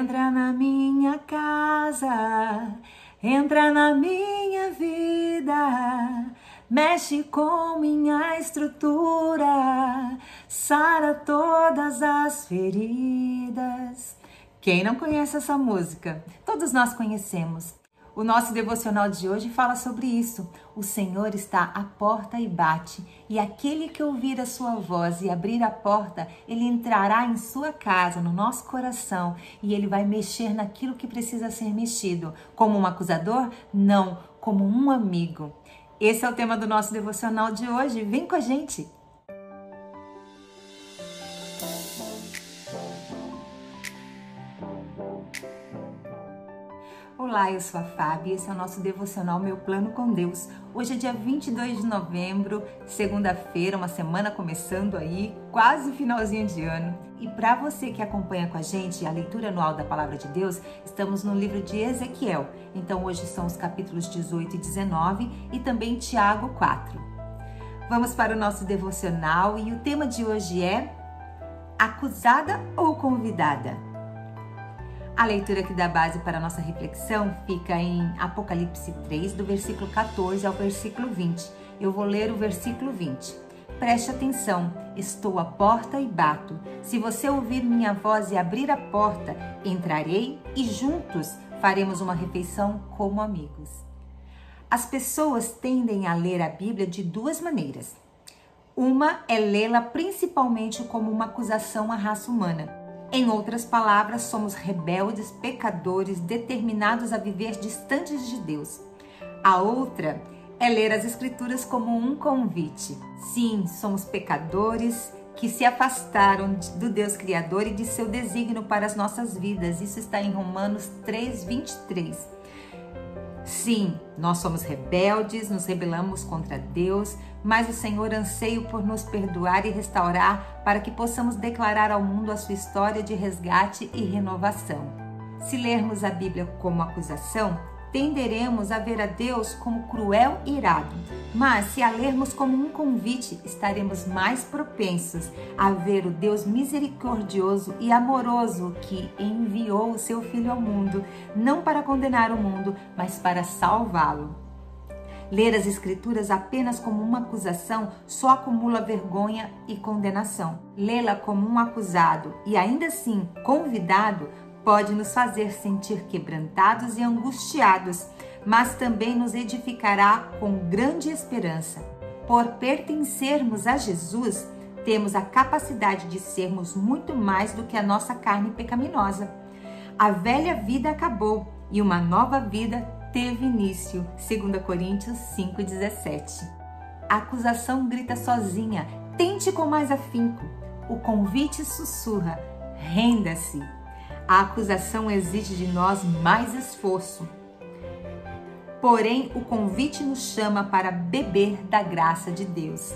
Entra na minha casa, entra na minha vida, mexe com minha estrutura, sara todas as feridas. Quem não conhece essa música? Todos nós conhecemos. O nosso devocional de hoje fala sobre isso. O Senhor está à porta e bate, e aquele que ouvir a sua voz e abrir a porta, ele entrará em sua casa, no nosso coração, e ele vai mexer naquilo que precisa ser mexido. Como um acusador? Não, como um amigo. Esse é o tema do nosso devocional de hoje. Vem com a gente! Olá, eu sou a Fábio e esse é o nosso devocional Meu Plano com Deus. Hoje é dia 22 de novembro, segunda-feira, uma semana começando aí, quase finalzinho de ano. E para você que acompanha com a gente a leitura anual da Palavra de Deus, estamos no livro de Ezequiel. Então hoje são os capítulos 18 e 19 e também Tiago 4. Vamos para o nosso devocional e o tema de hoje é Acusada ou Convidada? A leitura que dá base para a nossa reflexão fica em Apocalipse 3, do versículo 14 ao versículo 20. Eu vou ler o versículo 20. Preste atenção, estou à porta e bato. Se você ouvir minha voz e abrir a porta, entrarei e juntos faremos uma refeição como amigos. As pessoas tendem a ler a Bíblia de duas maneiras. Uma é lê-la principalmente como uma acusação à raça humana em outras palavras, somos rebeldes, pecadores, determinados a viver distantes de Deus. A outra é ler as Escrituras como um convite. Sim, somos pecadores que se afastaram do Deus Criador e de seu desígnio para as nossas vidas. Isso está em Romanos 3, 23. Sim, nós somos rebeldes, nos rebelamos contra Deus, mas o Senhor anseia por nos perdoar e restaurar para que possamos declarar ao mundo a sua história de resgate e renovação. Se lermos a Bíblia como acusação, tenderemos a ver a Deus como cruel e irado. Mas se a lermos como um convite, estaremos mais propensos a ver o Deus misericordioso e amoroso que enviou o seu Filho ao mundo, não para condenar o mundo, mas para salvá-lo. Ler as Escrituras apenas como uma acusação só acumula vergonha e condenação. Lê-la como um acusado e ainda assim convidado pode nos fazer sentir quebrantados e angustiados, mas também nos edificará com grande esperança. Por pertencermos a Jesus, temos a capacidade de sermos muito mais do que a nossa carne pecaminosa. A velha vida acabou e uma nova vida teve início, 2 Coríntios 5,17. A acusação grita sozinha, tente com mais afinco. O convite sussurra, renda-se. A acusação exige de nós mais esforço. Porém, o convite nos chama para beber da graça de Deus.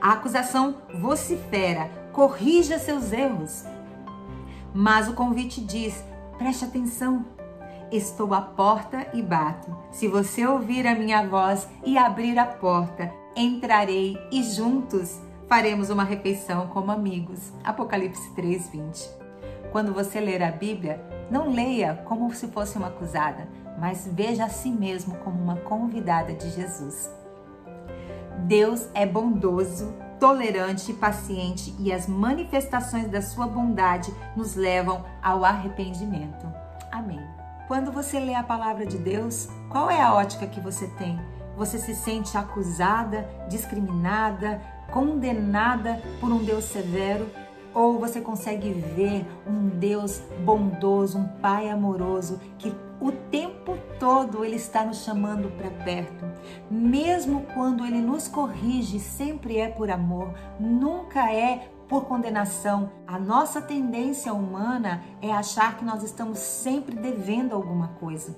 A acusação vocifera, corrija seus erros. Mas o convite diz: preste atenção, estou à porta e bato. Se você ouvir a minha voz e abrir a porta, entrarei e juntos faremos uma refeição como amigos. Apocalipse 3:20. Quando você ler a Bíblia, não leia como se fosse uma acusada, mas veja a si mesmo como uma convidada de Jesus. Deus é bondoso, tolerante e paciente e as manifestações da sua bondade nos levam ao arrependimento. Amém. Quando você lê a palavra de Deus, qual é a ótica que você tem? Você se sente acusada, discriminada, condenada por um Deus severo? Ou você consegue ver um Deus bondoso, um Pai amoroso que o tempo todo ele está nos chamando para perto. Mesmo quando ele nos corrige, sempre é por amor, nunca é por condenação. A nossa tendência humana é achar que nós estamos sempre devendo alguma coisa.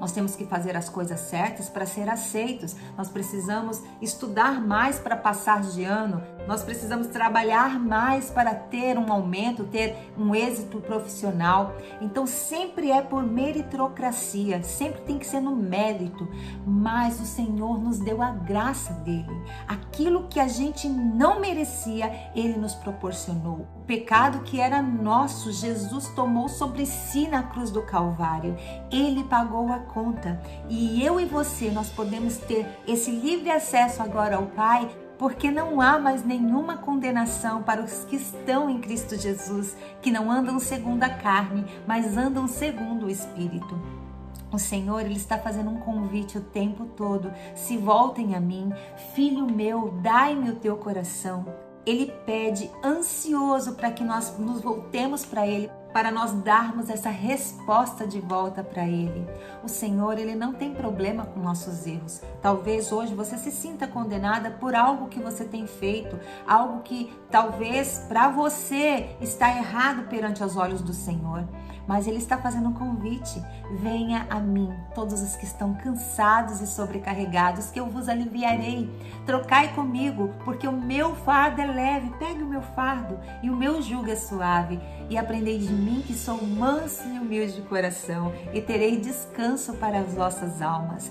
Nós temos que fazer as coisas certas para ser aceitos. Nós precisamos estudar mais para passar de ano. Nós precisamos trabalhar mais para ter um aumento, ter um êxito profissional. Então sempre é por meritocracia, sempre tem que ser no mérito. Mas o Senhor nos deu a graça dele. Aquilo que a gente não merecia, ele nos proporcionou. O pecado que era nosso, Jesus tomou sobre si na cruz do Calvário. Ele pagou a conta. E eu e você, nós podemos ter esse livre acesso agora ao Pai porque não há mais nenhuma condenação para os que estão em Cristo Jesus, que não andam segundo a carne, mas andam segundo o Espírito. O Senhor ele está fazendo um convite o tempo todo. Se voltem a mim, filho meu, dai-me o teu coração. Ele pede ansioso para que nós nos voltemos para ele, para nós darmos essa resposta de volta para Ele. O Senhor, Ele não tem problema com nossos erros. Talvez hoje você se sinta condenada por algo que você tem feito, algo que talvez para você está errado perante os olhos do Senhor. Mas Ele está fazendo um convite: venha a mim, todos os que estão cansados e sobrecarregados, que eu vos aliviarei. Trocai comigo, porque o meu fardo é leve. Pegue o meu fardo e o meu jugo é suave. E aprendei de mim que sou manso e humilde de coração, e terei descanso para as vossas almas.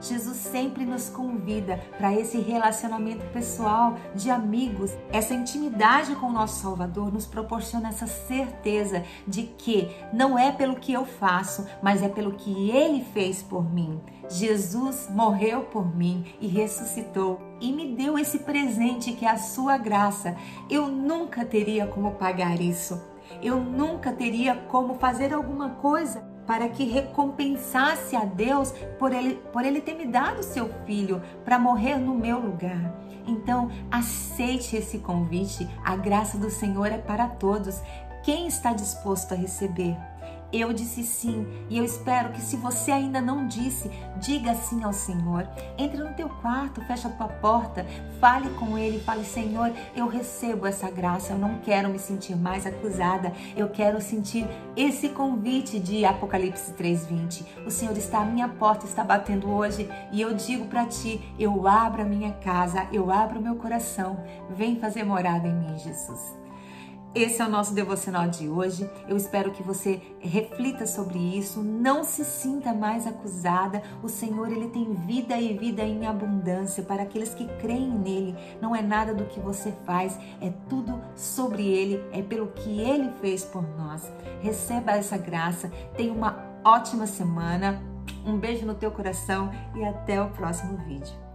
Jesus sempre nos convida para esse relacionamento pessoal de amigos. Essa intimidade com o nosso Salvador nos proporciona essa certeza de que não é pelo que eu faço, mas é pelo que ele fez por mim. Jesus morreu por mim e ressuscitou e me deu esse presente que é a sua graça. Eu nunca teria como pagar isso. Eu nunca teria como fazer alguma coisa para que recompensasse a Deus por ele, por ele ter me dado seu filho para morrer no meu lugar. Então, aceite esse convite. A graça do Senhor é para todos. Quem está disposto a receber? Eu disse sim e eu espero que se você ainda não disse, diga sim ao Senhor. Entre no teu quarto, fecha a tua porta, fale com Ele, fale Senhor, eu recebo essa graça, eu não quero me sentir mais acusada, eu quero sentir esse convite de Apocalipse 3:20. O Senhor está à minha porta, está batendo hoje e eu digo para ti, eu abro a minha casa, eu abro o meu coração, vem fazer morada em mim, Jesus. Esse é o nosso devocional de hoje. Eu espero que você reflita sobre isso, não se sinta mais acusada. O Senhor, ele tem vida e vida em abundância para aqueles que creem nele. Não é nada do que você faz, é tudo sobre ele, é pelo que ele fez por nós. Receba essa graça. Tenha uma ótima semana. Um beijo no teu coração e até o próximo vídeo.